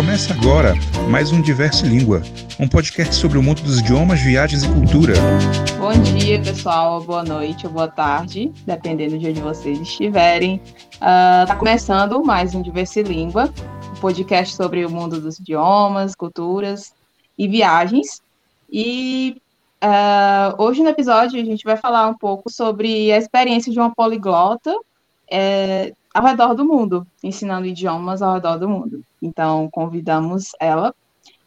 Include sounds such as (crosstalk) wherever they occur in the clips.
Começa agora mais um Diverso Língua, um podcast sobre o mundo dos idiomas, viagens e cultura. Bom dia, pessoal, boa noite ou boa tarde, dependendo de onde vocês estiverem. Está uh, começando mais um Diverso Língua, um podcast sobre o mundo dos idiomas, culturas e viagens. E uh, hoje no episódio a gente vai falar um pouco sobre a experiência de uma poliglota é, ao redor do mundo, ensinando idiomas ao redor do mundo. Então, convidamos ela.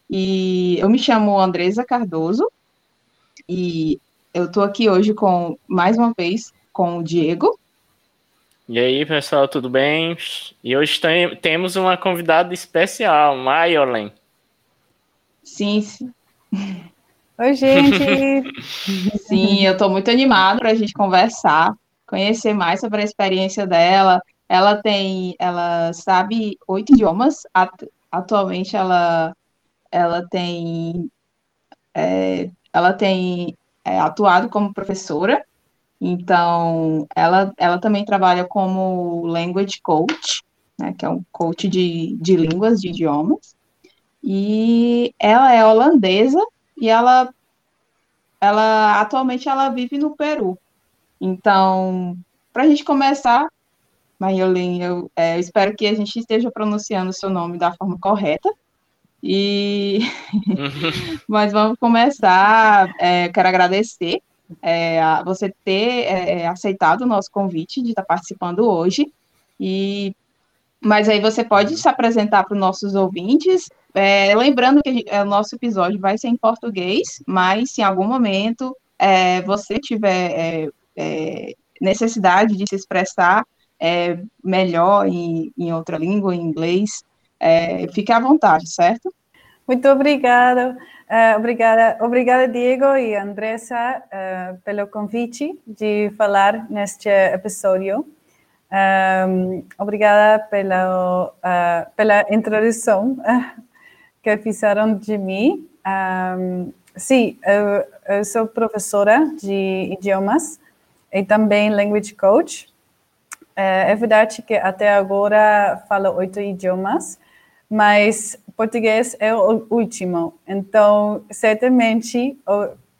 E eu me chamo Andresa Cardoso e eu estou aqui hoje com, mais uma vez, com o Diego. E aí, pessoal, tudo bem? E hoje tem, temos uma convidada especial, Maiolen. Sim, sim. Oi, gente! (laughs) sim, eu estou muito animada para a gente conversar, conhecer mais sobre a experiência dela, ela tem, ela sabe oito idiomas. Atualmente ela, ela tem, é, ela tem é, atuado como professora. Então, ela, ela também trabalha como language coach, né, que é um coach de, de línguas, de idiomas. E ela é holandesa e ela, ela atualmente ela vive no Peru. Então, para a gente começar, Mayolin, eu, é, espero que a gente esteja pronunciando o seu nome da forma correta. E (laughs) mas vamos começar. É, quero agradecer é, a você ter é, aceitado o nosso convite de estar participando hoje. E mas aí você pode se apresentar para os nossos ouvintes. É, lembrando que é, o nosso episódio vai ser em português, mas se em algum momento é, você tiver necessidade de se expressar é, melhor em, em outra língua, em inglês, é, fique à vontade, certo? Muito obrigada. Uh, obrigada, obrigada, Diego e Andressa, uh, pelo convite de falar neste episódio. Um, obrigada pela, uh, pela introdução que fizeram de mim. Um, sim, eu, eu, sou professora de idiomas e também language coach. É, é verdade que até agora falo oito idiomas, mas português é o último. Então, certamente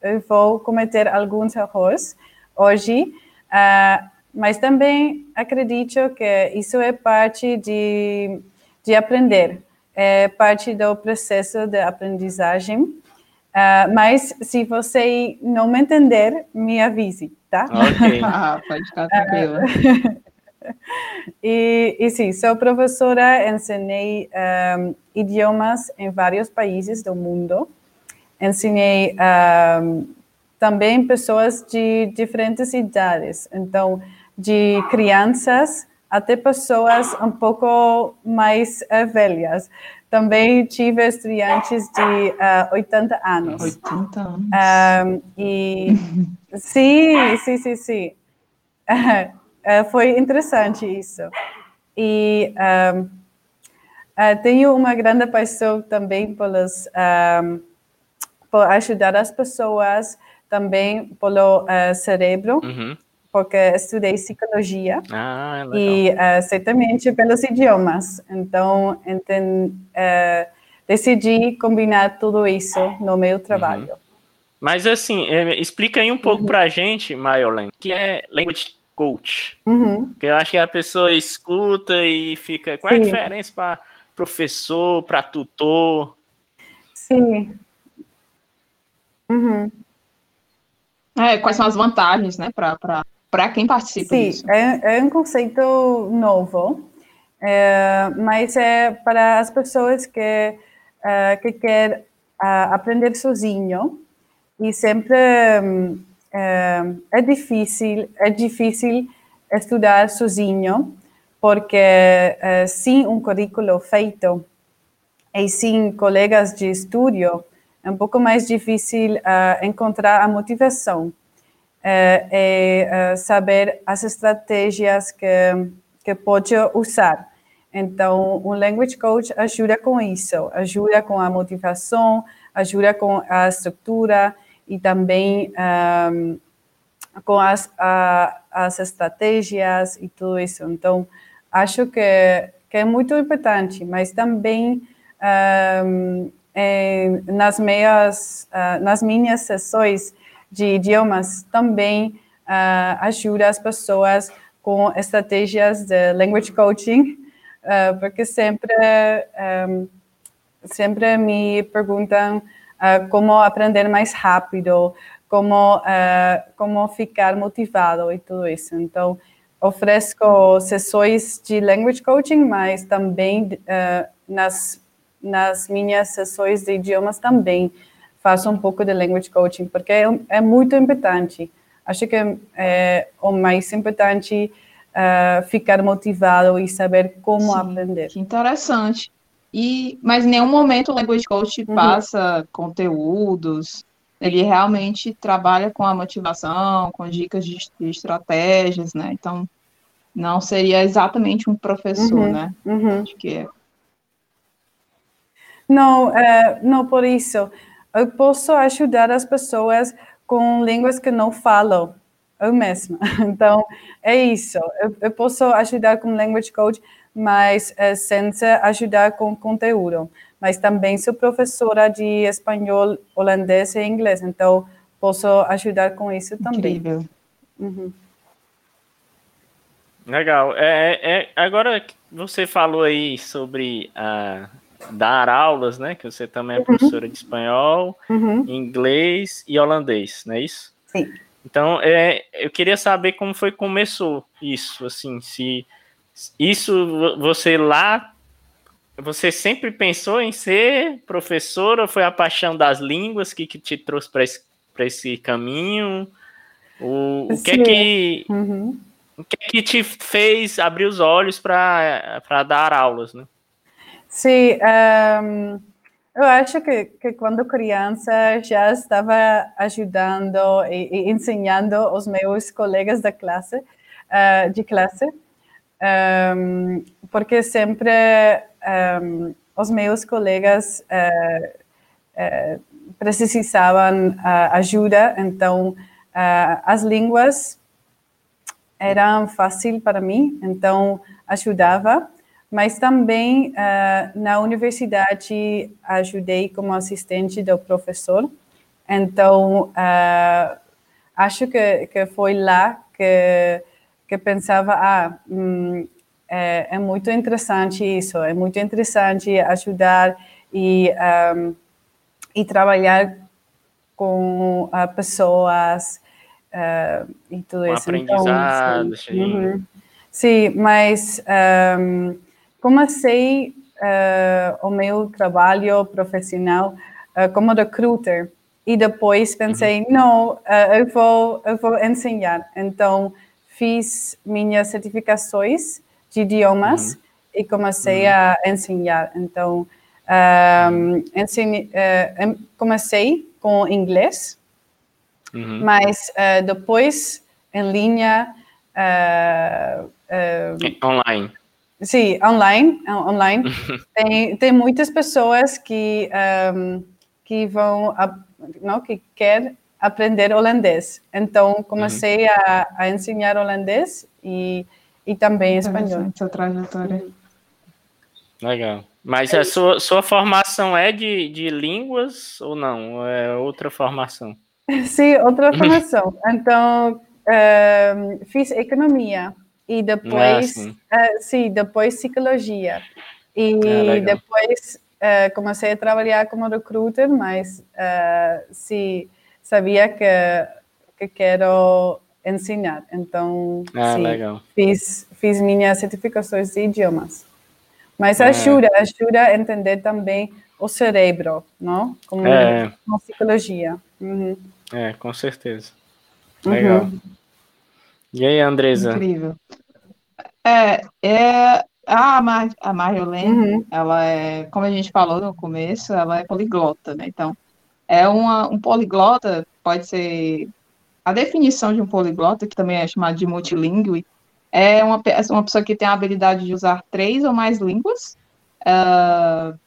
eu vou cometer alguns erros hoje, uh, mas também acredito que isso é parte de, de aprender, é parte do processo de aprendizagem. Uh, mas se você não me entender, me avise, tá? Ok. (laughs) ah, pode ficar tranquila. (laughs) (laughs) e, e sim, sou professora, ensinei um, idiomas em vários países do mundo. Ensinei um, também pessoas de diferentes idades, então, de crianças até pessoas um pouco mais uh, velhas. Também tive estudantes de uh, 80 anos. 80 anos. Um, e sim, sim, sim, sim. Uh, foi interessante isso. E um, uh, eh, tenho uma grande paixão também pelos, um, por ajudar as pessoas, também pelo uh, cérebro, uhum. porque estudei psicologia ah, é e certamente pelos idiomas. Então, enten, decidi combinar tudo isso no meu trabalho. Uhum. Mas assim, explica aí um pouco uhum. para a gente, Maiolen, que é language coach. Uhum. Porque eu acho que a pessoa escuta e fica. Qual é a diferença para professor, para tutor? Sim. Uhum. É, quais são as vantagens, né, para quem participa Sim, disso? É, é um conceito novo, é, mas é para as pessoas que, uh, que querem uh, aprender sozinho e sempre. Um, é, é difícil, é difícil estudar sozinho, porque é, sem um currículo feito e sem colegas de estudo, é um pouco mais difícil uh, encontrar a motivação uh, e uh, saber as estratégias que, que pode usar. Então, um language coach ajuda com isso, ajuda com a motivação, ajuda com a estrutura e também um, com as, a, as estratégias e tudo isso. Então, acho que, que é muito importante, mas também um, em, nas, meias, uh, nas minhas sessões de idiomas também uh, ajuda as pessoas com estratégias de language coaching, uh, porque sempre, um, sempre me perguntam uh, como aprender mais rápido, como, como ficar motivado e tudo isso. Então, ofereço sessões de language coaching, mas também nas, nas minhas sessões de idiomas também faço um pouco de language coaching, porque é, é muito importante. Acho que é o mais importante uh, ficar motivado e saber como Sim, aprender. Que interessante. E, mas em nenhum momento o Language Coach uhum. passa conteúdos, ele realmente trabalha com a motivação, com dicas de, de estratégias, né? Então, não seria exatamente um professor, uhum. né? Uhum. Acho que é. Não, uh, não por isso. Eu posso ajudar as pessoas com línguas que não falam eu mesma. (laughs) Então, é isso. Eu, eu posso ajudar com language coach, mas é, sem ajudar com conteúdo. Mas também sou professora de espanhol, holandês e inglês, então posso ajudar com isso também. Incrível. Uhum. Legal. É, é, é agora você falou aí sobre a dar aulas, né? Que você também é uhum. professora de espanhol, uhum. inglês e holandês, não é isso? Sim. Então, é, eu queria saber como foi que começou isso, assim, se isso você lá, você sempre pensou em ser professora, ou foi a paixão das línguas que, que te trouxe para esse, esse caminho? O, o que é que uhum. o que é que te fez abrir os olhos para dar aulas, né? Sim, um, eu acho que, que quando criança já estava ajudando e, e ensinando os meus colegas da classe, uh, de classe, um, porque sempre um, os meus colegas uh, uh, precisavam ajuda, então as línguas eram fácil para mim, então ajudava mas também uh, na universidade ajudei como assistente do professor. Então, uh, acho que, que foi lá que, que pensava, ah, hum, é, é, muito interessante isso, é muito interessante ajudar e, um, e trabalhar com uh, pessoas e tudo um isso. Aprendizado, então, sim. Uhum. sim, mas um, comecei uh, o meu trabalho profissional uh, como recruiter e depois pensei, uhum. não, uh, eu, vou, eu vou ensinar. Então, fiz minhas certificações de idiomas uhum. e comecei uhum. a ensinar. Então, um, ensine, uh, comecei com inglês, uhum. mas uh, depois em linha. Uh, online. Sim, online, online. (laughs) tem, tem muitas pessoas que, um, que vão, não, que quer aprender holandês. Então, comecei uhum. a, a ensinar holandês e, e também espanhol. Sua trajetória. Uhum. Legal. Mas a sua, sua formação é de, de línguas ou não? É outra formação? (laughs) Sim, outra formação. Então, um, fiz economia e depois, ah, uh, sim, depois psicologia. E ah, depois uh, comecei a trabalhar como recruiter, mas uh, sim, sabia que, que quero ensinar. Então, ah, sim, legal. Fiz, fiz minhas certificações de idiomas. Mas ajuda, ajuda a entender também o cérebro, não? Como, é. como psicologia. Uhum. É, com certeza. Uhum. Legal. Uhum. E aí, Andresa? Incrível. É, é a, Mar, a Marjolaine, uhum. ela é, como a gente falou no começo, ela é poliglota, né? Então, é uma, um poliglota, pode ser a definição de um poliglota, que também é chamado de multilingüe, é uma, uma pessoa que tem a habilidade de usar três ou mais línguas, uh,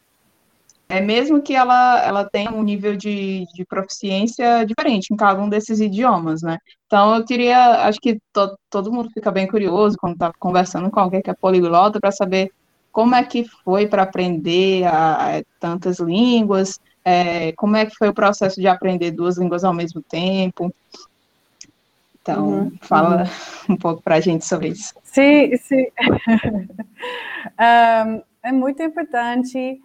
é mesmo que ela, ela tenha um nível de, de proficiência diferente em cada um desses idiomas, né? Então, eu queria, acho que to, todo mundo fica bem curioso quando está conversando com alguém que é poliglota para saber como é que foi para aprender a, a, tantas línguas, é, como é que foi o processo de aprender duas línguas ao mesmo tempo. Então, uhum. fala uhum. (laughs) um pouco para a gente sobre isso. Sim, sim. (laughs) um, é muito importante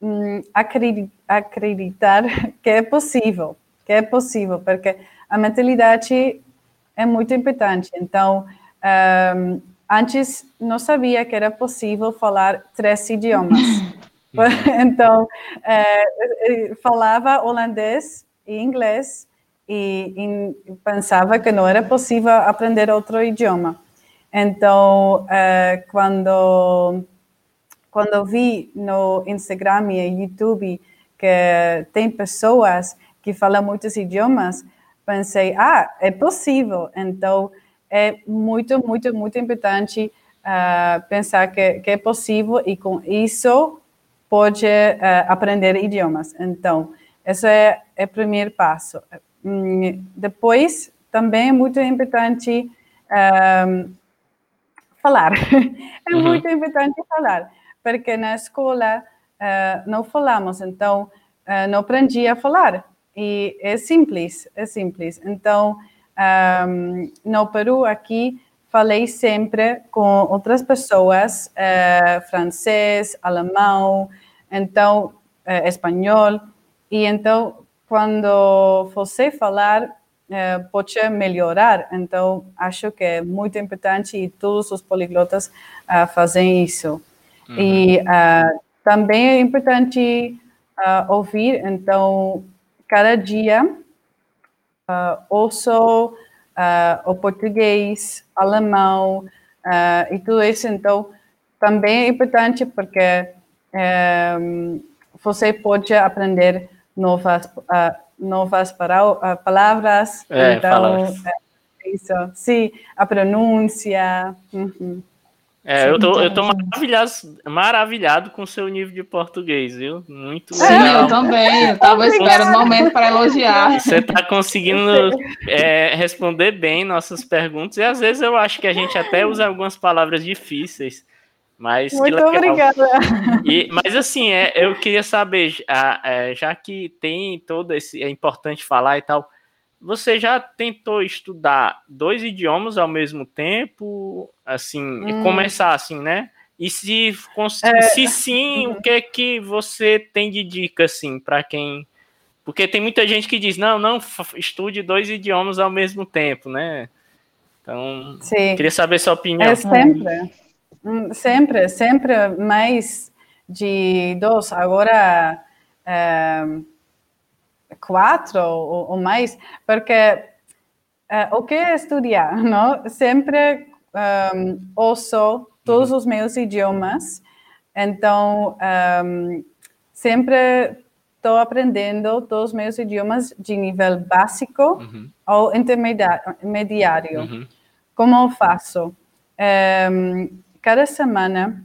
um, acreditar (laughs) que é possível, que é possível, porque a mentalidade é muito importante. Então, um, antes não sabia que era possível falar três idiomas. (laughs) então, uh, falava holandês e inglês e, e, pensava que não era possível aprender outro idioma. Então, uh, quando quando vi no Instagram e YouTube que tem pessoas que falam muitos idiomas, pensei, ah, é possível. Então, é muito, muito, muito importante uh, pensar que, que, é possível e com isso pode uh, aprender idiomas. Então, esse é, é o primeiro passo. Hum, depois, também é muito importante um, falar. (laughs) é uhum. muito importante falar, porque na escola uh, não falamos, então uh, não aprendi a falar. E é simples, é simples. Então, um, no Peru, aqui, falei sempre com outras pessoas, uh, francês, alemão, então, uh, espanhol. E então, quando você falar, uh, pode melhorar. Então, acho que é muito importante e todos os poliglotas fazem isso. Uhum. E também é importante ouvir, então, cada dia uh, ouço uh, o português, alemão uh, e tudo isso. Então, também é importante porque um, você pode aprender novas, uh, novas palavras. É, então, é, isso. Sim, a pronúncia. Uhum. É, eu tô, eu tô maravilhado, maravilhado com o seu nível de português, viu? Muito legal. É, eu também, eu tava esperando um momento para elogiar. Você tá conseguindo é, responder bem nossas perguntas, e às vezes eu acho que a gente até usa algumas palavras difíceis, mas... Muito obrigada. E, mas assim, é, eu queria saber, já, é, já que tem todo esse... é importante falar e tal você já tentou estudar dois idiomas ao mesmo tempo, assim, hum. e começar assim, né? E se, é... se sim, o que é que você tem de dica, assim, para quem. Porque tem muita gente que diz, não, não, estude dois idiomas ao mesmo tempo, né? Então, sim. queria saber sua opinião. É sempre, hum, sempre, sempre mais de dois. Agora, é, quatro ou, ou mais, porque uh, o que é estudar, (laughs) não? Sempre um, ehm, ouço todos uhum. os meus idiomas, então um, ehm, sempre estou aprendendo todos os meus idiomas de nível básico uhum. ou intermediário. Uhum. Como eu faço? Um, ehm, cada semana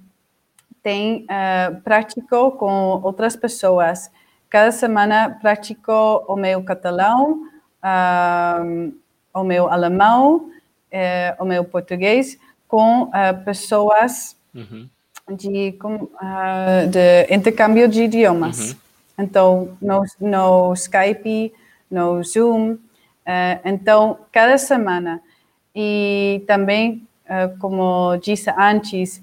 tem uh, prático com outras pessoas cada semana pratico o meu catalão, um, o meu alemão, eh, o meu português com uh, pessoas uhum. de, com, uh, de intercâmbio de idiomas. Uhum. Então, no, no Skype, no Zoom. Uh, então, cada semana. E também, como disse antes,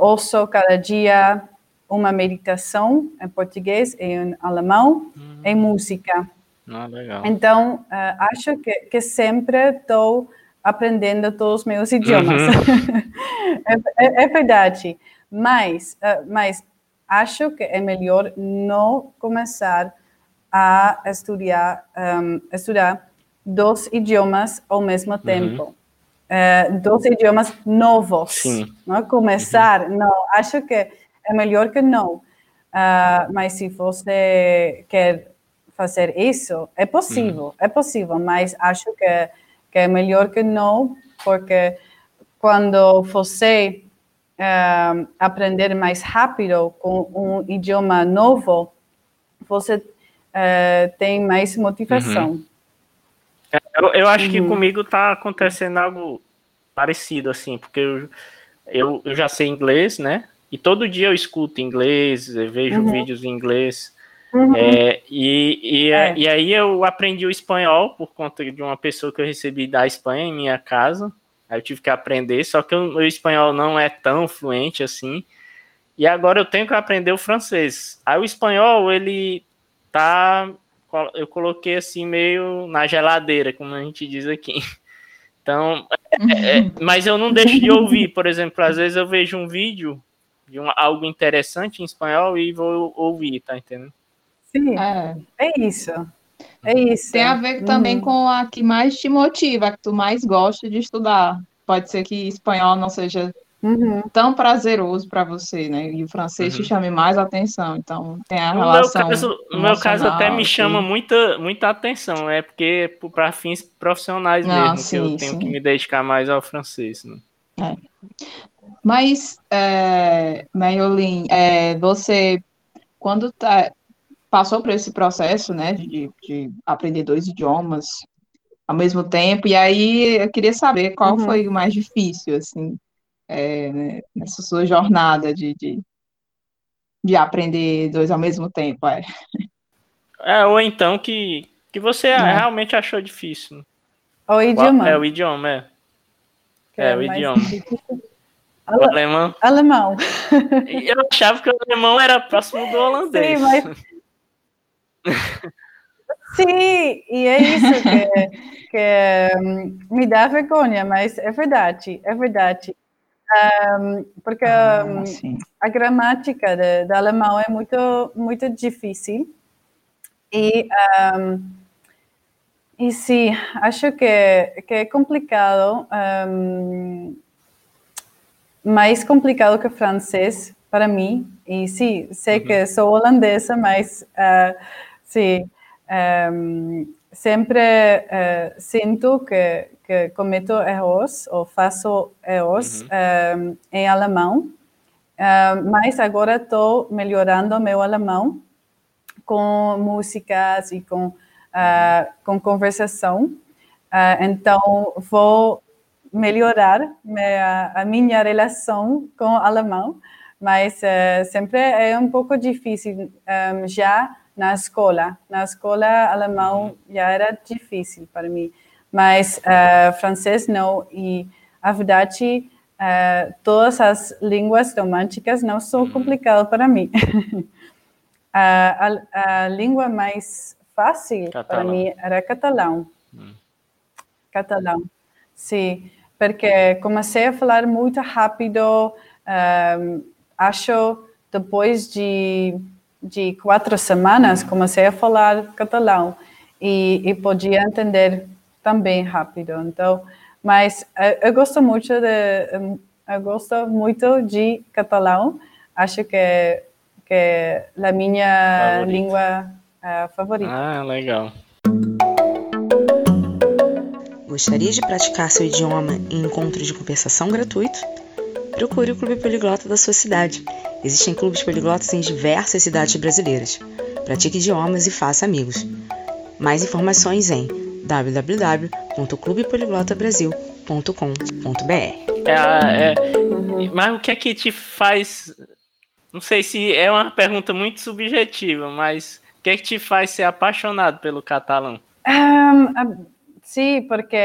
ouço cada dia uma meditação em português e em alemão, uhum. em música. Ah. Então, uh, acho que, que sempre estou aprendendo todos os meus idiomas. Uhum. (laughs) é, é, é, verdade. Mas, uh, mas acho que é melhor não começar a estudar, um, estudar dois idiomas ao mesmo uhum. tempo. Uhum. Uh, dois idiomas novos. Sim. Não começar, uhum. não. Acho que é melhor que não. Uh, mas se você quer fazer isso, é possível, uhum. é possível, mas acho que, que é melhor que não, porque quando você uh, aprender mais rápido com um idioma novo, você uh, tem mais motivação. Uhum. Eu, eu, acho uhum. que comigo está acontecendo algo parecido, assim, porque eu, eu, eu já sei inglês, né? E todo dia eu escuto inglês, vejo uhum. vídeos em inglês. Uhum. É, e, e, é. e aí eu aprendi o espanhol por conta de uma pessoa que eu recebi da Espanha em minha casa. Aí eu tive que aprender, só que o meu espanhol não é tão fluente assim. E agora eu tenho que aprender o francês. Aí o espanhol, ele tá. Eu coloquei assim meio na geladeira, como a gente diz aqui. Então, é, é, mas eu não deixo de ouvir. Por exemplo, às vezes eu vejo um vídeo de um, algo interessante em espanhol e vou ouvir, tá entendendo? Sim, é, é isso. É isso. Tem a ver também uhum. com a que mais te motiva, a que tu mais gosta de estudar. Pode ser que espanhol não seja uhum. tão prazeroso para você, né? E o francês uhum. te chame mais atenção. Então, tem a no relação. Meu caso, no meu caso, até me chama muita, muita atenção. É porque para fins profissionais não, mesmo, sim, que eu tenho sim. que me dedicar mais ao francês. Né? É. Mas, é, Mayolin, é, você, quando tá, passou por esse processo, né, de, de, aprender dois idiomas ao mesmo tempo, e aí eu queria saber qual uhum. foi o mais difícil, assim, é, né, nessa sua jornada de, de, de, aprender dois ao mesmo tempo, é. é ou então que, que você é. realmente achou difícil. O idioma. É, o idioma, é. É, é o idioma. O alemão. Alemão. Eu achava que o alemão era próximo do holandês. Sim, mas... Sim, e é isso que, que um, me dá vergonha, mas é verdade, é verdade. Um, porque ah, um, a gramática do alemão é muito, muito difícil. E, e sim, acho que, que é complicado mais complicado que francês para mim. E sim, sei uhum. que sou holandesa, mas uh, sim, um, sempre uh, sinto que, que cometo erros ou faço erros uhum. um, em alemão. Uh, mas agora estou melhorando meu alemão com músicas e com, com conversação. então, vou melhorar minha, a minha relação com o alemão, mas uh, sempre é um pouco difícil um, eh, já na escola. Na escola, alemão já era difícil para mim, mas uh, francês não. E a verdade, uh, todas as línguas românticas não são complicadas para mim. (laughs) a, a, a, língua mais fácil catalão. para mim era catalão. Hum. Catalão, sim porque comecei a falar muito rápido. Um, acho depois de, de quatro semanas comecei a falar catalão e, e podia entender também rápido. Então, mas eu, eu gosto muito de eu gosto muito de catalão. Acho que que é a minha Favorito. língua uh, favorita. Ah, legal. Gostaria de praticar seu idioma em encontros de conversação gratuito? Procure o Clube Poliglota da sua cidade. Existem clubes poliglotas em diversas cidades brasileiras. Pratique idiomas e faça amigos. Mais informações em www.clubepoliglotabrasil.com.br. É, é, mas o que é que te faz? Não sei se é uma pergunta muito subjetiva, mas o que é que te faz ser apaixonado pelo catalão? Um, Sim, porque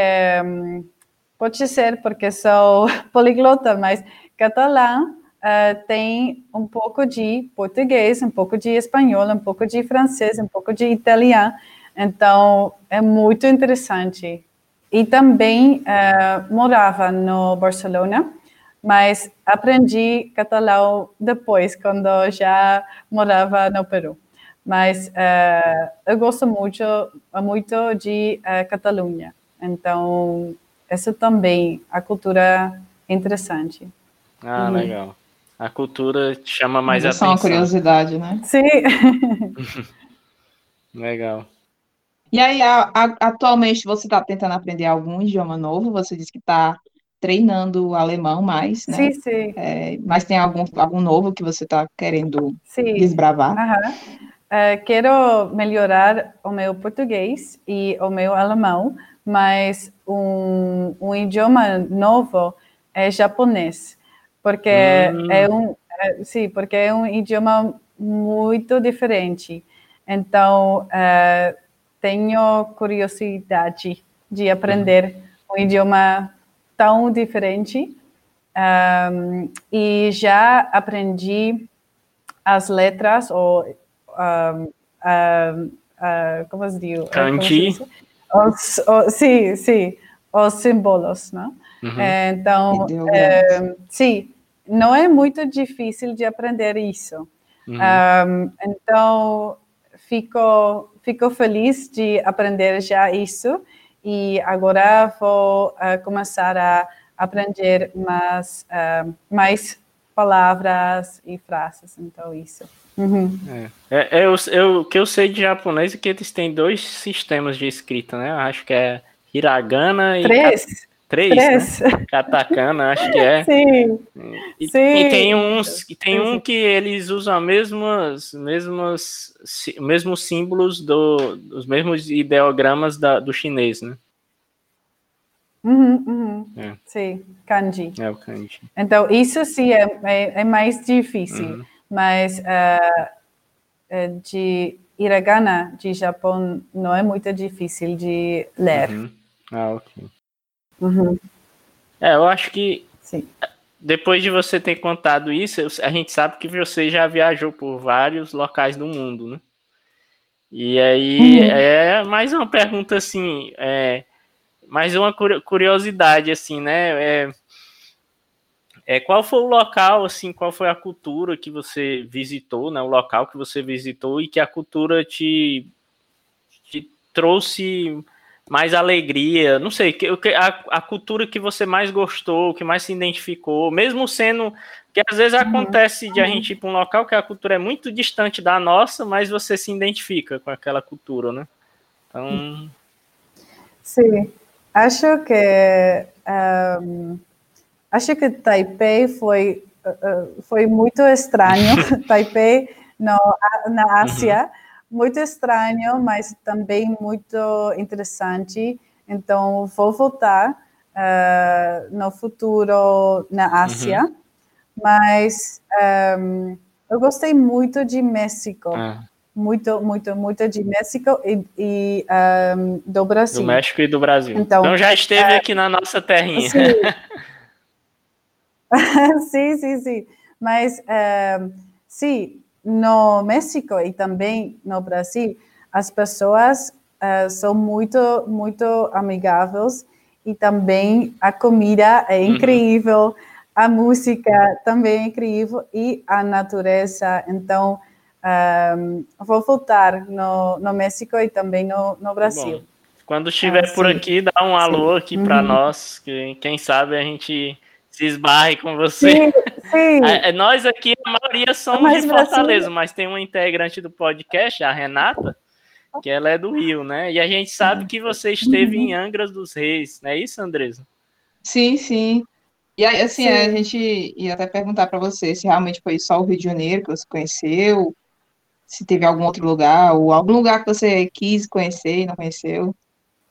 pode ser porque sou (laughs) poliglota, mas catalão uh, tem um pouco de português, um pouco de espanhol, um pouco de francês, um pouco de italiano. Então é muito interessante. E também uh, morava no Barcelona, mas aprendi catalão depois, quando já morava no Peru mas uh, eu gosto muito, muito de uh, Catalunha. Então, isso também, a cultura é interessante. Ah, uhum. legal. A cultura te chama mais Isso atenção. É uma curiosidade, né? (laughs) Sim. (laughs) legal. E aí, a, a, atualmente, você está tentando aprender algum idioma novo? Você disse que está treinando alemão mais, né? Sim, sim. É, mas tem algum, algum novo que você está querendo sim. desbravar? Uhum. Uh, quero melhorar o meu português e o meu alemão, mas um, um idioma novo é japonês, porque hum. é, um, é, sim, porque é um idioma muito diferente. Então, uh, tenho curiosidade de aprender um idioma tão diferente. Um, e já aprendi as letras, ou um, um, uh, como se diz? Kanji. Os, os, sim, sim, os símbolos, não? Uhum. Então, é, sim, não é muito difícil de aprender isso. Uhum. Um, então, fico, fico feliz de aprender já isso e agora vou uh, começar a aprender mais, uh, mais palavras e frases, então isso. Uhum. É. É, eu, eu, o que eu sei de japonês é que eles têm dois sistemas de escrita, né? Eu acho que é hiragana e... Três. Três, Três. Né? Katakana, acho que é. (laughs) Sim. E, Sim. e tem uns, e tem um que eles usam as mesmas, mesmas, mesmos símbolos do, os mesmos ideogramas da, do chinês, né? Uhum, uhum. É. Sim, kanji. É o kanji. Então, isso sim é, é, é mais difícil, uhum. Mas uh, de hiragana, de Japão, não é muito difícil de ler. Uhum. Ah, ok. Uhum. É, eu acho que Sim. depois de você ter contado isso, a gente sabe que você já viajou por vários locais do mundo, né? E aí uhum. é mais uma pergunta assim, é, mais uma curiosidade assim, né? É, é, qual foi o local, assim, qual foi a cultura que você visitou, né? O local que você visitou e que a cultura te, te trouxe mais alegria, não sei, a, a cultura que você mais gostou, que mais se identificou, mesmo sendo que às vezes uhum. acontece de a gente ir para um local que a cultura é muito distante da nossa, mas você se identifica com aquela cultura, né? Então. Sim, acho que um, acho que Taipei foi uh, foi muito estranho. (laughs) Taipei no, na Ásia. Uhum muito estranho, mas também muito interessante. Então, vou voltar uh, no futuro na Ásia, uhum. mas um, ehm, eu gostei muito de México. Ah. Muito, muito, muito de México e, e um, ehm, do Brasil. Do México e do Brasil. Então, então já esteve uh, aqui na nossa terrinha. Sim, (laughs) sim, sim, sim. Mas, uh, sim, no México e também no Brasil, as pessoas uh, são muito, muito amigáveis e também a comida é incrível, uhum. a música também é incrível e a natureza. Então, um, vou voltar no, no México e também no, no Brasil. Bom, quando estiver ah, por aqui, dá um alô sim. aqui para uhum. nós, que quem sabe a gente se esbarre com você. Sim, sim. (laughs) É, nós aqui, a maioria somos mas de Fortaleza, mas tem uma integrante do podcast, a Renata, que ela é do Rio, né? E a gente sabe que você esteve em Angras dos Reis, não é isso, Andresa? Sim, sim. E aí, assim, sim. a gente ia até perguntar para você se realmente foi só o Rio de Janeiro que você conheceu, se teve algum outro lugar, ou algum lugar que você quis conhecer e não conheceu.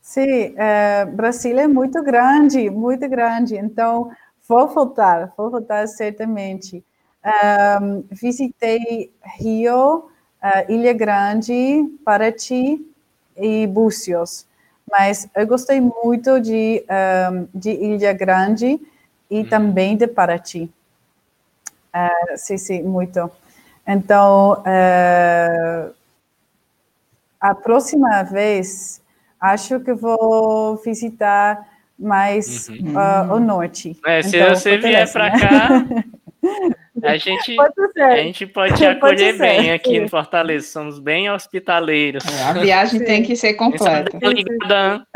Sim, é, Brasília é muito grande, muito grande. Então, Vou voltar, vou voltar certamente. Um, visitei Rio, uh, Ilha Grande, Paraty e Búzios, mas eu gostei muito de, um, de Ilha Grande e hum. também de Paraty. Uh, sim, sim, muito. Então, uh, a próxima vez, acho que vou visitar mais uhum. uh, o norte. É, se então, você vier para cá, (laughs) a gente, a gente pode te acolher pode bem aqui sim. no Fortaleza. Somos bem hospitaleiros. É, a viagem sim. tem que ser completa. (laughs)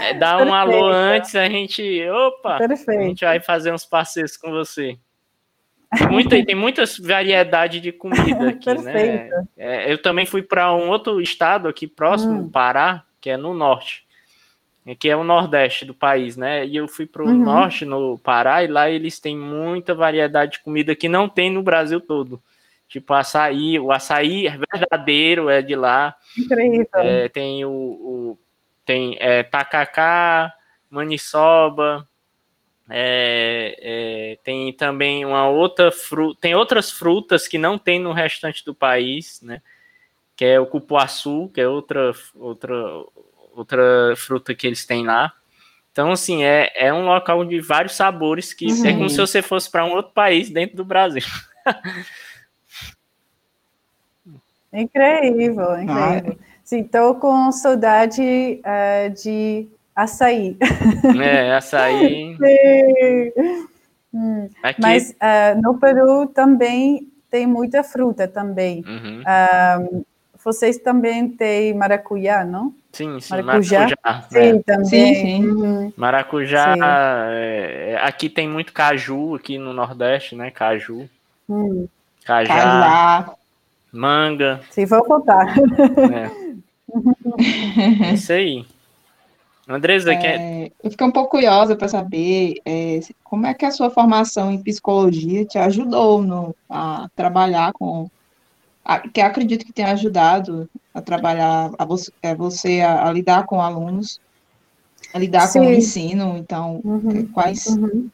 É, dá um alô antes, a gente. Opa! Perfeito. A gente vai fazer uns passeios com você. Muita, tem muitas variedades de comida (laughs) aqui, né? É, eu também fui para um outro estado aqui próximo, hum. Pará, que é no norte que é o nordeste do país, né? E eu fui para o uhum. norte, no Pará, e lá eles têm muita variedade de comida que não tem no Brasil todo. Tipo açaí, o açaí é verdadeiro é de lá. Incrível. É, tem o, o tem é, tacacá, maniçoba, É, é, tem também uma outra fruta, tem outras frutas que não tem no restante do país, né? Que é o cupuaçu, que é outra, outra, outra fruta que eles têm lá. Então, assim, é, é um local de vários sabores que uhum. é como se você fosse para um outro país dentro do Brasil. incrível, incrível. Sim, estou com saudade uh, de açaí. É, açaí. (laughs) hum. Aqui... Mas uh, no Peru também tem muita fruta também. Uhum. Uh, vocês também têm maracujá, não? Sim, sim, maracujá. maracujá sim, é. também. Sim, sim. Uhum. Maracujá, sim. É, aqui tem muito caju, aqui no Nordeste, né? Caju. Hum. Cajá. Cajá. Manga. Sim, vou contar. É. É (laughs) isso aí. Andresa, é, quer... Eu fiquei um pouco curiosa para saber é, como é que a sua formação em psicologia te ajudou no, a trabalhar com. A, que acredito que tenha ajudado a trabalhar, a você, é, você a, a, lidar com alunos, a lidar Sim. com o ensino. Então, uhum, quais uhum.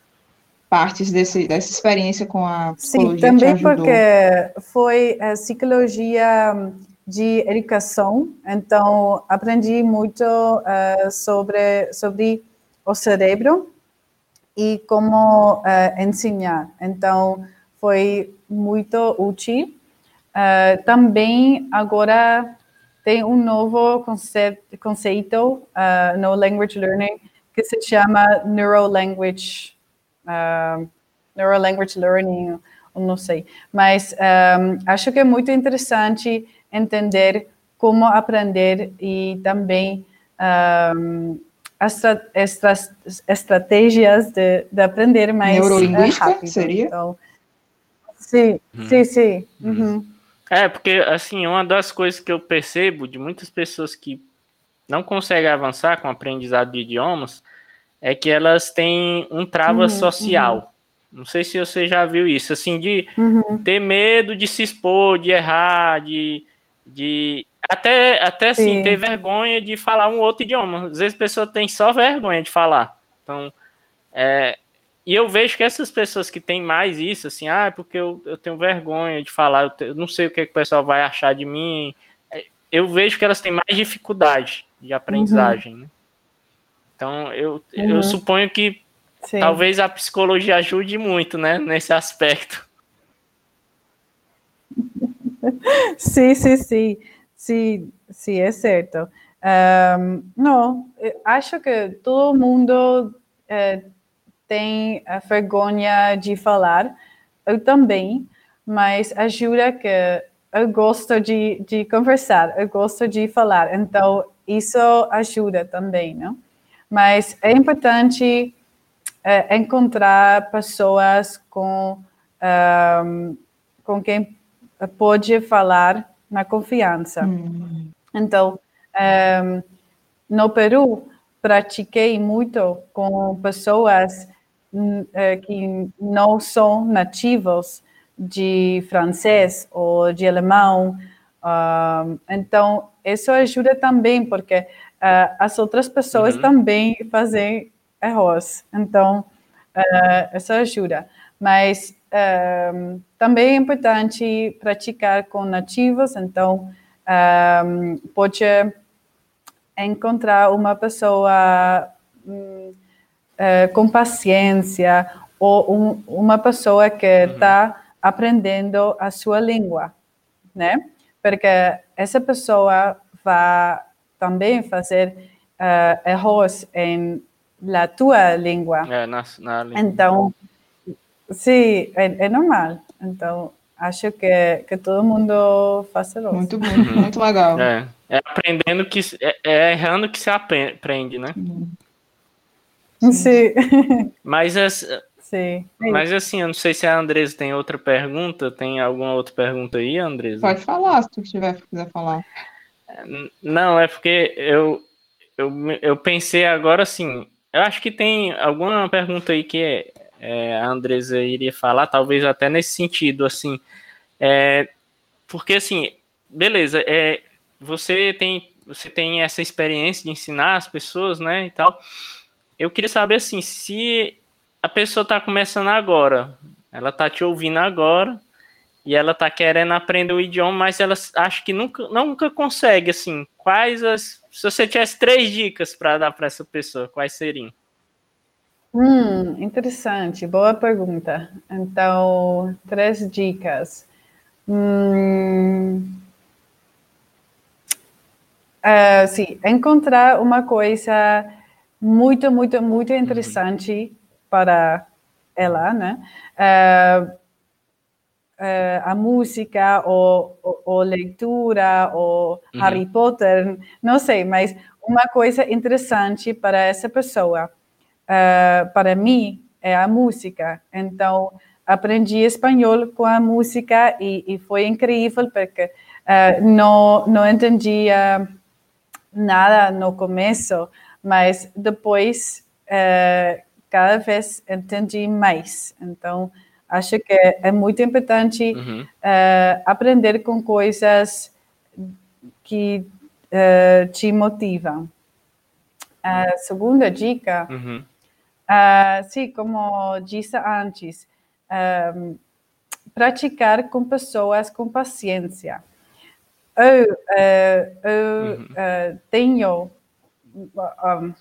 partes desse, dessa experiência com a psicologia Sim, também porque foi a psicologia de educação, então aprendi muito uh, sobre, sobre o cérebro e como uh, ensinar. Então foi muito útil. Uh, também agora tem um novo conceito, conceito no language learning que se chama neurolanguage, uh, neurolanguage learning, não sei. Mas um, acho que é muito interessante entender como aprender e também um, estra estra estratégias de, de, aprender mais Neurolinguística, rápido. seria? Então, sim, hum. sim, sim. Uhum. Uhum. É, porque, assim, uma das coisas que eu percebo de muitas pessoas que não conseguem avançar com o aprendizado de idiomas é que elas têm um trava uhum, social. Uhum. Não sei se você já viu isso, assim, de uhum. ter medo de se expor, de errar, de, de até, até assim, ter vergonha de falar um outro idioma. Às vezes a pessoa tem só vergonha de falar. Então, é, e eu vejo que essas pessoas que têm mais isso, assim, ah, é porque eu, eu tenho vergonha de falar, eu, te, eu não sei o que, é que, o pessoal vai achar de mim. É, eu vejo que elas têm mais dificuldade de aprendizagem. Uhum. Né? Então, eu, uhum. eu suponho que Sim. talvez a psicologia ajude muito, né, nesse aspecto. (laughs) sim, sim, sim, sim, sim, é certo. Um, não, acho que todo mundo é, tem a vergonha de falar, eu também, mas ajuda que eu gosto de, de conversar, eu gosto de falar, então isso ajuda também, não? Mas é importante é, encontrar pessoas com, um, com quem pode falar na confiança. Hum. Então, um, no Peru, pratiquei muito com pessoas eh, que não são nativos de francês ou de alemão. Uh, então, isso ajuda também, porque uh, as outras pessoas uhum. também fazem erros. Então, uh, isso ajuda. Mas também é importante praticar com nativos, então, pode encontrar uma pessoa é, com paciência ou um, uma pessoa que está uhum. aprendendo a sua língua, né? Porque essa pessoa vai também fazer uh, erros em la tua língua. É, na, na língua. Então, sim, é, é, normal. Então, acho que, que todo mundo faz isso. Muito bom, muito legal. É, é aprendendo que é, é errando que se aprende, né? Sim. Mas, Sim. mas assim, eu não sei se a Andresa tem outra pergunta. Tem alguma outra pergunta aí, Andresa? Pode falar, se tu tiver, quiser falar. Não, é porque eu, eu, eu pensei agora assim. Eu acho que tem alguma pergunta aí que é, a Andresa iria falar, talvez até nesse sentido, assim. É, porque assim, beleza, é, você tem você tem essa experiência de ensinar as pessoas, né, e tal eu queria saber assim, se a pessoa está começando agora, ela está te ouvindo agora e ela está querendo aprender o idioma, mas ela acha que nunca, nunca consegue, assim, quais as... Se você tivesse três dicas para dar para essa pessoa, quais seriam? Hum, interessante, boa pergunta. Então, três dicas. Hum, uh, sim, encontrar uma coisa muito, muito, muito uhum. interessante uhum. para ela, né? Uh, uh, a música, ou, ou, ou leitura, ou uhum. Harry Potter, não sei, mas uma coisa interessante para essa pessoa. Uh, para mim, é a música. Então, aprendi espanhol com a música e, e foi incrível, porque não, não entendia nada no começo, mas depois uh, cada vez entendi mais. Então, acho que é muito importante uhum. uh, aprender com coisas que uh, te motivam. A segunda dica, uhum. uh, sim, como disse antes, praticar com pessoas com paciência. Eu, eu uhum. tenho um,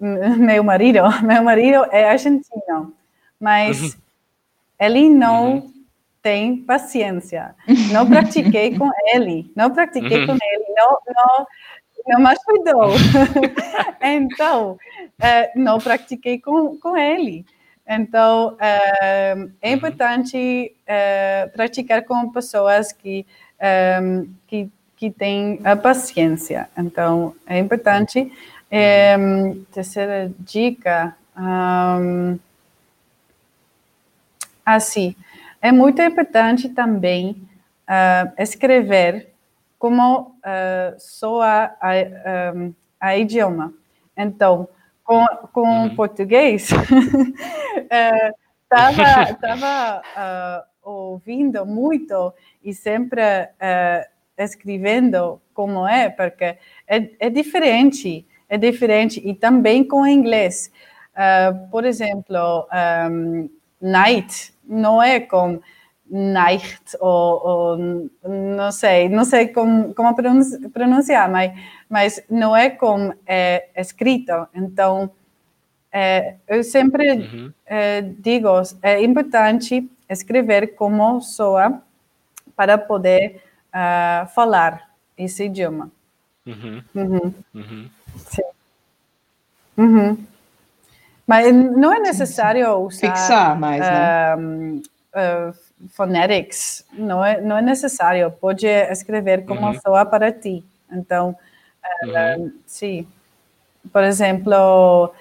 meu marido, (laughs) meu marido é argentino, mas uhum. ele não uhum. tem paciência. Não pratiquei com ele, não pratiquei uhum. com ele, não, não, não me ajudou. (laughs) então, uh, não pratiquei com, com ele. Então, uh, é importante uh, praticar com pessoas que, um, que, que têm a paciência. Então, é importante é, terceira dica. Um, assim, é muito importante também uh, escrever como uh, soa a, um, a idioma. Então, com, com uhum. português, estava uh, uh, ouvindo muito e sempre uh, escrevendo como é, porque é, é diferente é diferente e também com inglês. Uh, por exemplo, um, night não é com night ou, ou, não sei, não sei como, como pronunciar, mas, mas não é como é escrito. Então, é, eu sempre uhum. é, digo, é importante escrever como soa para poder uh, falar esse idioma. Uhum. Uhum. Uhum. Sim. Uhum. Mas não é necessário usar fixar mais, né? Um, uh, phonetics, não é, não é necessário. Pode escrever como uhum. soa para ti. Então, uh, sim. Por exemplo,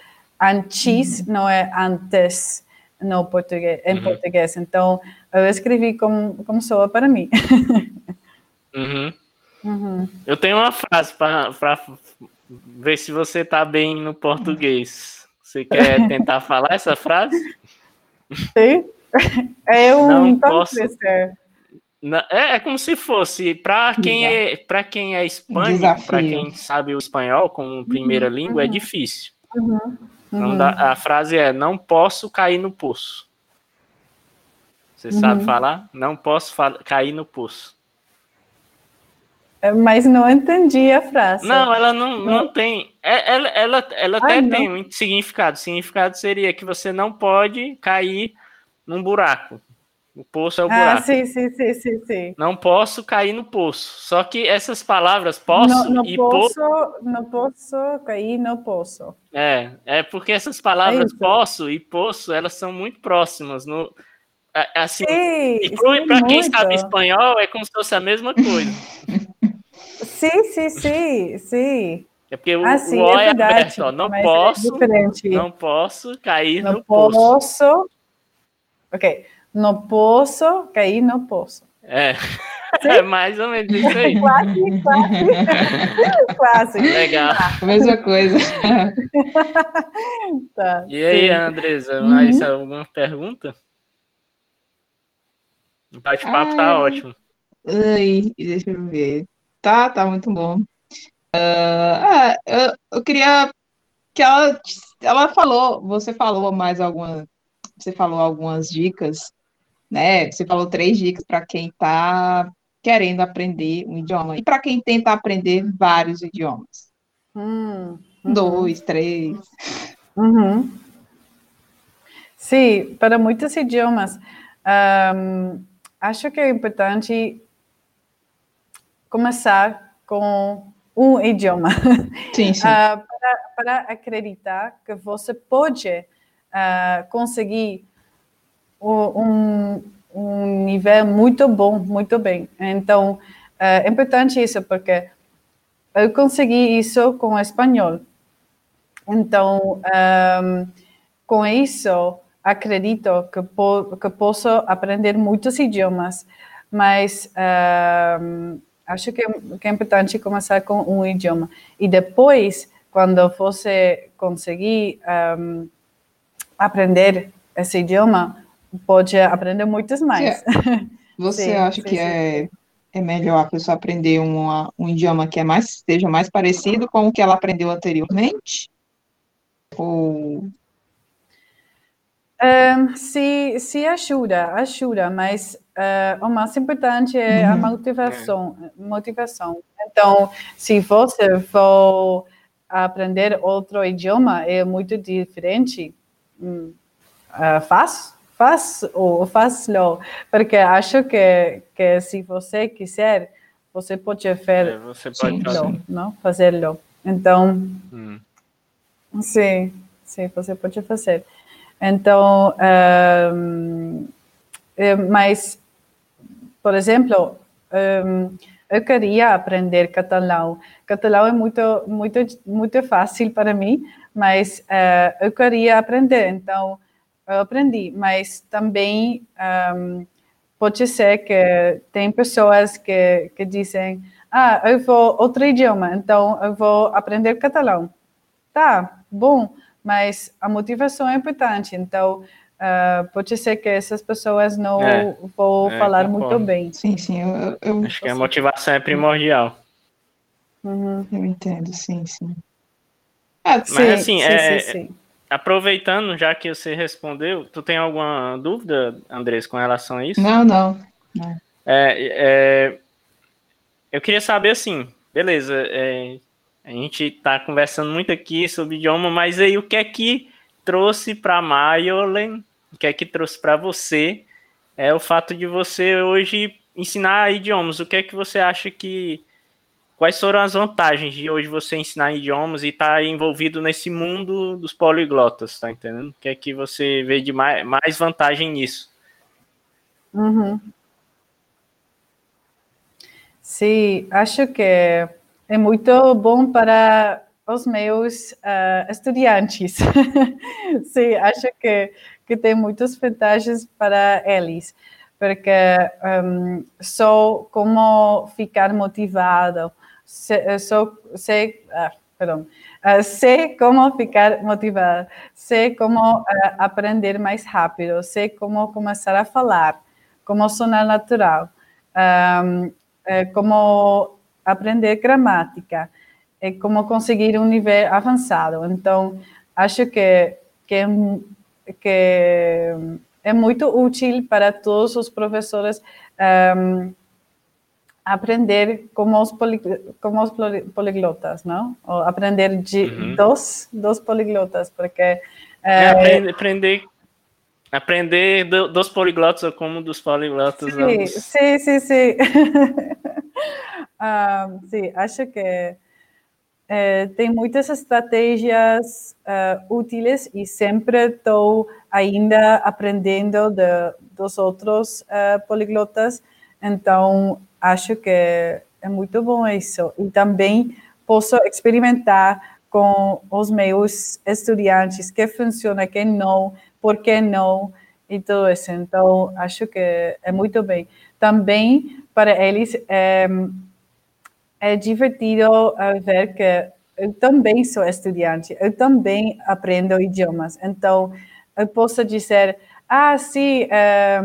antes uhum. não é antes no português, em uhum. português. Então, eu escrevi como, como soa para mim. (laughs) Uhum. Uhum. Eu tenho uma frase para ver se você tá bem no português. Você quer tentar falar essa frase? Sim. É um não posso. É, é como se fosse para quem é para quem é hispânico, para quem sabe o espanhol como primeira uhum, língua é é difícil. Uhum, uhum. Dá, a frase é não posso cair no poço. Você sabe uhum. falar? Não posso cair no poço. Mas não entendi a frase. Não, ela não, não tem. É, ela, ela, ela até Ai, tem um significado. O significado seria que você não pode cair num buraco. O poço é o ah, buraco. Ah, sim, sim, sim, sim, sim. Não posso cair no poço. Só que essas palavras posso no, no e poço, po... não posso cair no poço. É, é porque essas palavras é posso e poço, elas são muito próximas. No, assim, para quem sabe espanhol, é como se fosse a mesma coisa. (laughs) Sim, sim, sim, sim. É porque o, ah, sim, o O é, é aberto, ó. Não é posso, é não posso cair não no poço. Posso, ok, não posso cair no poço. É, sim? é mais ou menos isso aí. quase, quase. (laughs) quase. Legal. Tá. Mesma coisa. (laughs) tá, e aí, sim. Andresa, mais uhum. alguma pergunta? O bate-papo tá ótimo. Ai, deixa eu ver. Tá, tá muito bom. Uh, eu, eu, queria que ela, ela falou, você falou mais alguma, você falou algumas dicas, né? Você falou três dicas para quem está querendo aprender um idioma e para quem tenta aprender vários idiomas. Hum, uhum. Dois, três. Uhum. Sim, para muitos idiomas, um, acho que é importante começar com um idioma. Sim, (laughs) sim. Uh, para, para, acreditar que você pode uh, conseguir um, um nível muito bom, muito bem. Então, uh, é importante isso, porque eu consegui isso com o espanhol. Então, um, com isso, acredito que, po que posso aprender muitos idiomas, mas um, acho que, que, é importante começar com um idioma. E depois, quando você conseguir um, aprender esse idioma, pode aprender muitos mais. (laughs) Você sim, acha sim, que sim. é é melhor a pessoa aprender uma, um idioma que é mais, esteja mais parecido com o que ela aprendeu anteriormente? Ou... Um, se, se ajuda, ajuda, mas uh, o mais importante é uhum. a motivação, motivação. Então, se você for aprender outro idioma, é muito diferente, uh, faz, faz ou faz-lo, porque acho que, que se você quiser, você pode fazer, é, você pode fazer. não? Fazê-lo. Então, hum. sim, sim, você pode fazer. Então, um, mas, por exemplo, um, eu queria aprender catalão. Catalão é muito, muito, muito fácil para mim, mas uh, eu queria aprender. Então, eu aprendi, mas também um, pode ser que tem pessoas que, que dizem, ah, eu vou outro idioma, então eu vou aprender catalão. Tá, bom, mas a motivação é importante, então uh, pode ser que essas pessoas não é, vão é, falar concordo. muito bem. Sim, sim, eu, eu acho que a motivação é primordial. Uhum. Eu entendo, sim, sim. É, mas sim, assim, sim, é, sim, sim aproveitando, já que você respondeu, tu tem alguma dúvida, Andrés, com relação a isso? Não, não. não. É, é, eu queria saber assim, beleza, é, a gente está conversando muito aqui sobre idioma, mas aí o que é que trouxe para Mayolen, o que é que trouxe para você, é o fato de você hoje ensinar idiomas. O que é que você acha que quais foram as vantagens de hoje você ensinar idiomas e estar tá envolvido nesse mundo dos poliglotas, tá entendendo? O que é que você vê de mais, mais vantagem nisso? Uhum. Sim, acho que é muito bom para os meus uh, estudantes. Sim, (laughs) acho que, que tem muitas vantagens para eles, porque um, só como ficar motivado, sei, sei, ah, perdão, uh, sei como ficar motivada, sei como uh, aprender mais rápido, sei como começar a falar, como sonar natural, um, uh, como aprender gramática, e como conseguir um nível avançado. Então, acho que, que, que é muito útil para todos os professores um, aprender como os, poli, como os poliglotas, não? Ou aprender de uhum. dos, dos poliglotas, porque... É, é, aprender, aprender, do, dos poliglotas ou como dos poliglotas. Sim, sim, sim, sim. um, (laughs) sim, acho que é, tem muitas estratégias uh, úteis e sempre estou ainda aprendendo de, dos outros uh, poliglotas, então acho que é muito bom isso. E também posso experimentar com os meus estudantes que funciona, que não, por que não, e tudo isso. Então, acho que é muito bem. Também, para eles, é, é divertido ver que eu também sou estudante, eu também aprendo idiomas. Então, eu posso dizer, ah, sim, é,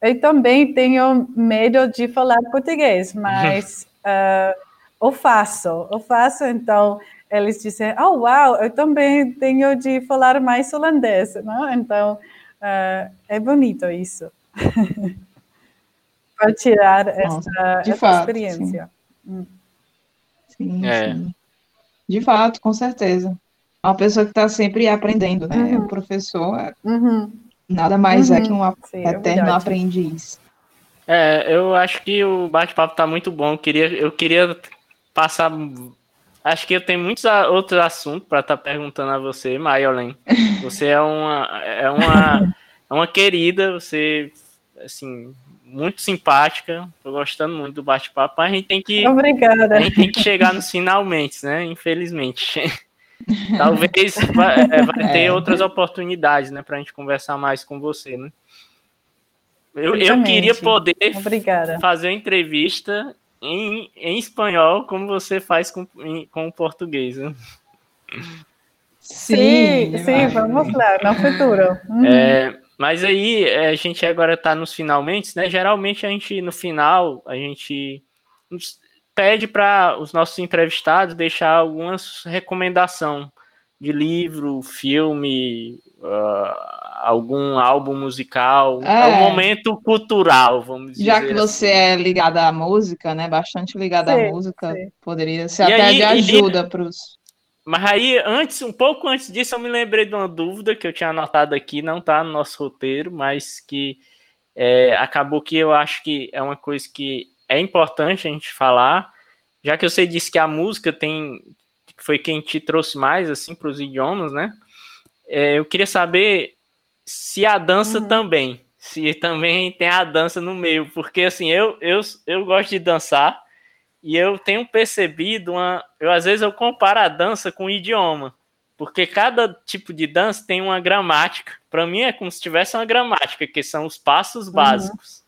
eu também tenho medo de falar português, (laughs) mas uh, eu faço, eu faço, então eles dizem, oh, uau, eu também tenho de falar mais holandês, não? Então, Uh, é bonito isso. (laughs) Para tirar Nossa, essa, essa fato, experiência. Hum. Sim, É. sim. De fato, com certeza. Uma pessoa que está sempre aprendendo, né? Uhum. O professor é- Uhum, nada mais é Uhum. que um sim, é eterno verdade. aprendiz. É, eu acho que o bate-papo tá muito bom. Eu queria, eu queria passar. Acho que eu tenho muitos outros assuntos para estar perguntando a você, Maiolen. Você é uma, é uma, (laughs) é uma querida, você, assim, muito simpática. Tô gostando muito do bate-papo, mas a gente tem que. Obrigada. A gente tem que chegar nos finalmente, né? Infelizmente. (laughs) Talvez vai, é, vai ter É. outras oportunidades, né, pra gente conversar mais com você, né? Eu, eu queria poder Obrigada. fazer uma entrevista em, em espanhol, como você faz com, em- com o português. Né? Sim, sim, vai. vamos lá, no futuro. Uhum. É, mas aí é, a gente agora está nos finalmente, né? Geralmente a gente no final a gente nos pede para os nossos entrevistados deixar algumas recomendação de livro, filme, ah, algum álbum musical, é. um É. momento cultural, vamos dizer. Já que você assim. é ligada à música, né? Bastante ligada Sim, à música, sim. poderia ser E até aí- de ajuda para os. Mas aí, antes, um pouco antes disso, eu me lembrei de uma dúvida que eu tinha anotado aqui, não tá no nosso roteiro, mas que é, acabou que eu acho que é uma coisa que é importante a gente falar, já que você disse que a música tem foi quem te trouxe mais assim para os idiomas, né? É, eu queria saber se a dança Uhum. também, se também tem a dança no meio, porque assim eu eu, eu gosto de dançar e eu tenho percebido uma. Eu, às vezes eu comparo a dança com o idioma. Porque cada tipo de dança tem uma gramática. Para mim é como se tivesse uma gramática, que são os passos básicos.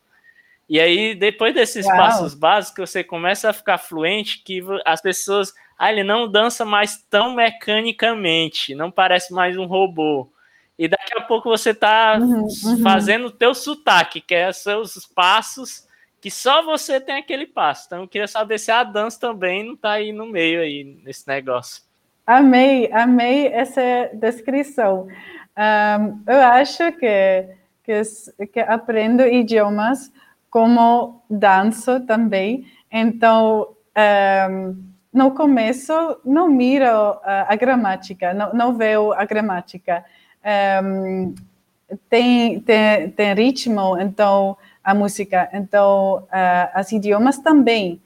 E aí, depois desses Uau. passos básicos, você começa a ficar fluente que as pessoas. Ah, ele não dança mais tão mecanicamente, não parece mais um robô. E daqui a pouco você tá Uhum, uhum. fazendo o teu sotaque, que é seus passos que só você tem aquele passo. Então eu queria saber se a dança também não tá aí no meio aí nesse negócio. Amei, amei essa descrição. Ahm, eu acho que, que, que aprendo idiomas como danço também. Então, ahm, no começo, não miro a, a gramática, não, não vejo a gramática. Ahm, tem, tem, tem ritmo, então, a música. Então, ah, as idiomas também,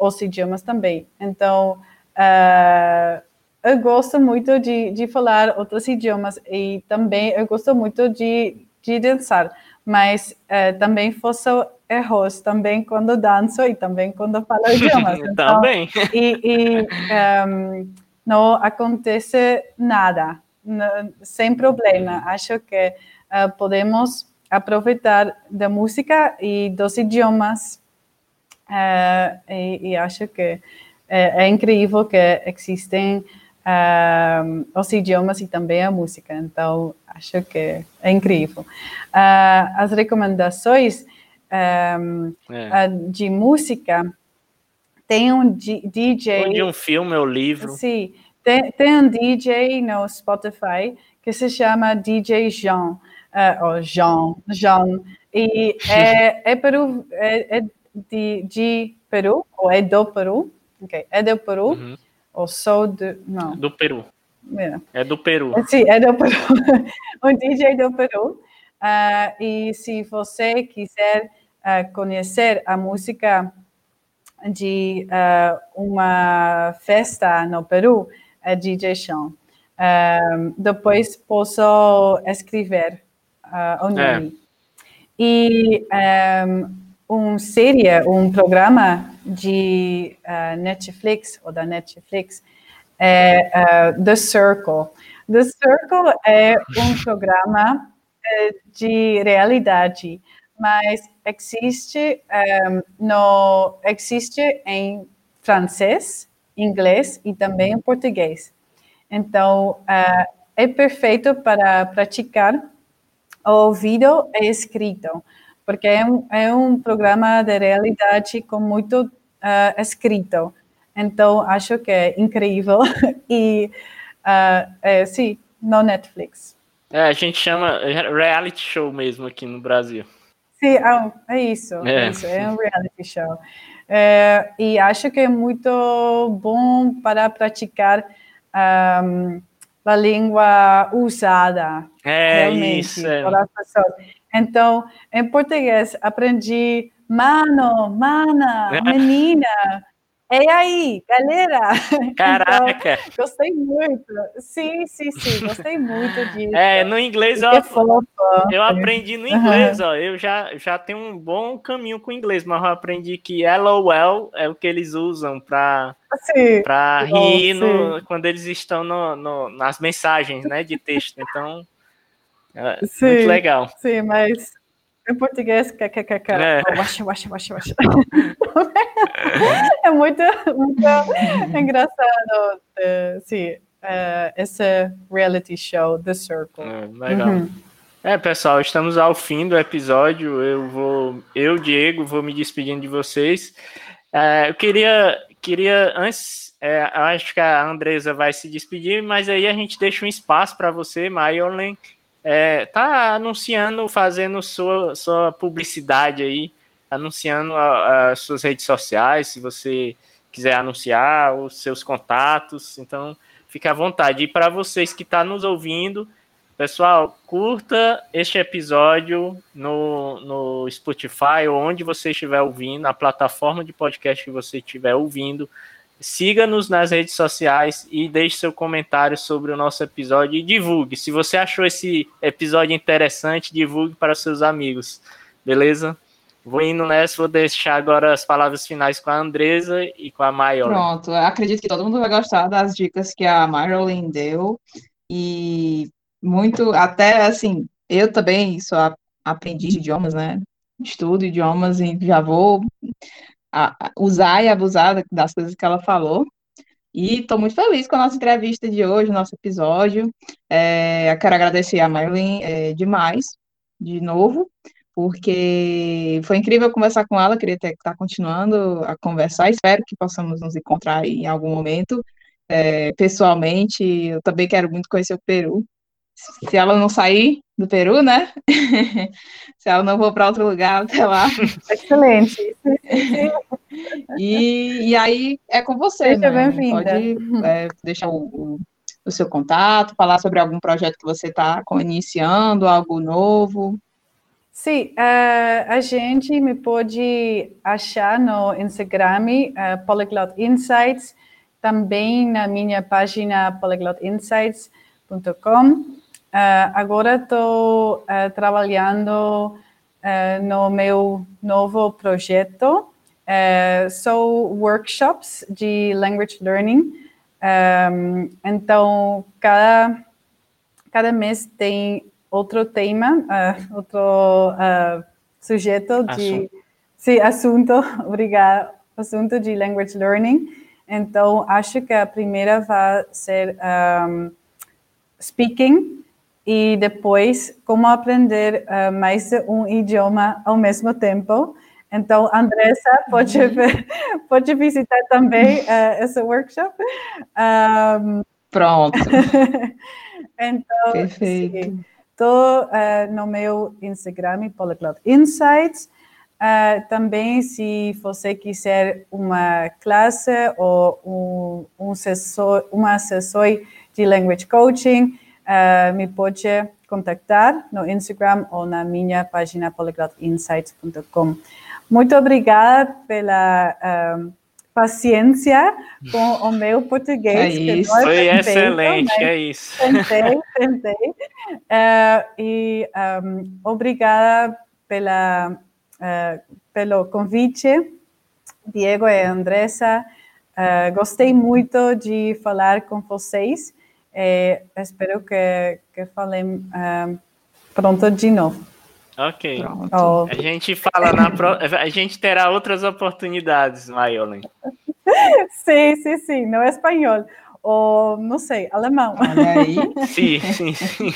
os idiomas também. Então, ah, eu gosto muito de, de falar outros idiomas e também eu gosto muito de, de dançar, mas eh, também faço erros também quando danço e também quando falo (laughs) idiomas. Então, também. e, e, ehm, não acontece nada, sem problema. Acho que podemos aproveitar da música e dos idiomas eh, e, e acho que é, é incrível que existem ehm, os idiomas e também a música. Então, acho que é incrível. Ah, as recomendações ehm, É. de música tem um DJ. Ou de um filme ou livro. Sim, tem, tem um DJ no Spotify que se chama DJ Jean, eh, ou Jean, Jean, e é, é, Peru, é, é de, de Peru, ou é do Peru, ok, é do Peru, Uhum. ou sou de, não, Do Peru. é, É do Peru. Sim, é do Peru. (laughs) um DJ do Peru. Ah, e se você quiser ah, conhecer a música de ah, uma festa no Peru, é DJ Sean. Depois posso escrever ah, o nome. E um, um série, um programa de ah, Netflix, ou da Netflix, é ah, The Circle. The Circle é um programa eh, de realidade, mas existe um, no existe em francês, inglês e também em português. Então ah, é perfeito para praticar ouvido e escrito, porque é um, é um programa de realidade com muito ah, escrito. Então, acho que é incrível. (laughs) e, ah, é, sim, no Netflix. É, a gente chama reality show mesmo aqui no Brasil. Sim, é, é isso, é. é isso, é um reality show. É, e acho que é muito bom para praticar um, a língua usada. É isso. É. Então, em português, aprendi mano, mana, menina. É aí, galera! (laughs) Caraca! Então, gostei muito. Sim, sim, sim, gostei muito disso. É, no inglês eu, eu aprendi no inglês, uhum. ó. Eu já, já tenho um bom caminho com o inglês, mas eu aprendi que LOL é o que eles usam para para rir no, quando eles estão no, no, nas mensagens né, de texto. Então, é sim, muito legal. Sim, mas em português, kkkk. É. Waxa, waxa, waxa. é muito, muito engraçado, uh, sim, uh, esse reality show, The Circle. É, legal. Uhum. É, pessoal, estamos ao fim do episódio. Eu vou, eu, Diego, vou me despedindo de vocês. Uh, eu queria, queria antes, é, acho que a Andresa vai se despedir, mas aí a gente deixa um espaço para você, Mayolen, é, tá anunciando, fazendo sua, sua publicidade aí, anunciando as suas redes sociais, se você quiser anunciar os seus contatos, então fique à vontade. E para vocês que estão tá nos ouvindo, pessoal, curta este episódio no, no Spotify ou onde você estiver ouvindo, na plataforma de podcast que você estiver ouvindo. Siga-nos nas redes sociais e deixe seu comentário sobre o nosso episódio e divulgue. Se você achou esse episódio interessante, divulgue para seus amigos. Beleza? Vou indo nessa, vou deixar agora as palavras finais com a Andresa e com a Maiola. Pronto, acredito que todo mundo vai gostar das dicas que a Marilyn deu. E muito, até assim, eu também sou aprendiz de idiomas, né? Estudo idiomas e já vou a, usar e abusar das coisas que ela falou. E estou muito feliz com a nossa entrevista de hoje, nosso episódio. É, quero agradecer a Marilyn é, demais, de novo, porque foi incrível conversar com ela. Queria estar tá continuando a conversar. Espero que possamos nos encontrar em algum momento. É, pessoalmente, eu também quero muito conhecer o Peru se ela não sair do Peru, né? (laughs) se ela não for para outro lugar até lá. Excelente. (laughs) e, e aí é com você, Seja né? Pode é, deixar o, o, seu contato, falar sobre algum projeto que você está iniciando, algo novo. Sim, uh, a gente me pode achar no Instagram, uh, Polyglot Insights, também na minha página polyglotinsights.com. Uh, agora estou uh, trabalhando uh, no meu novo projeto. são workshops de language learning. Um, então, cada, cada mês tem outro tema, outro sujeito de sim, assunto, (laughs) obrigada, assunto de language learning. Então, acho que a primeira vai ser um, speaking, e depois como aprender uh, mais um idioma ao mesmo tempo. Então, Andressa pode, uhum. pode visitar também uh, esse workshop. Um, Pronto. (laughs) então, Perfeito. Estou uh, no meu Instagram, Polyglot Insights. Uh, também, se você quiser uma classe ou um, um assessor, uma assessor de language coaching, uh, me pode contactar no Instagram ou na minha página polyglotinsights.com. Muito obrigada pela uh, paciência com o meu português. É isso. Foi perfeito, excelente, é isso. Tentei, tentei. Uh, e um, obrigada pela, uh, pelo convite, Diego e Andressa. Uh, gostei muito de falar com vocês. É, espero que, que falem uh, pronto de novo. Ok. Oh. A gente fala na pro... a gente terá outras oportunidades, Maiolen. (laughs) sim, sim, sim. Não é espanhol. Ou, não sei, alemão. Olha aí. (laughs) sim, sim, sim.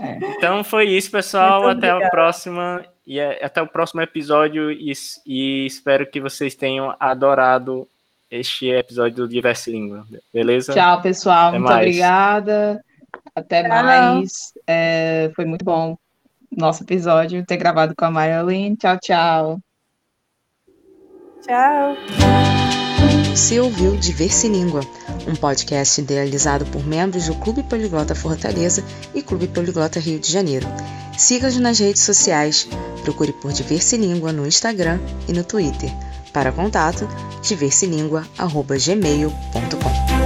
É. Então foi isso, pessoal. Muito até obrigada. a próxima. E é, até o próximo episódio. E, e espero que vocês tenham adorado este episódio do Diverse Língua, beleza? Tchau, pessoal. Até Muito mais. obrigada. Até Tchau. mais. É, foi muito bom nosso episódio ter gravado com a Marilyn. Tchau, tchau. Tchau. Você ouviu Diverse Língua, um podcast idealizado por membros do Clube Poliglota Fortaleza e Clube Poliglota Rio de Janeiro. Siga-nos nas redes sociais, procure por Diverse Língua no Instagram e no Twitter. Para contato, diverselingua.gmail.com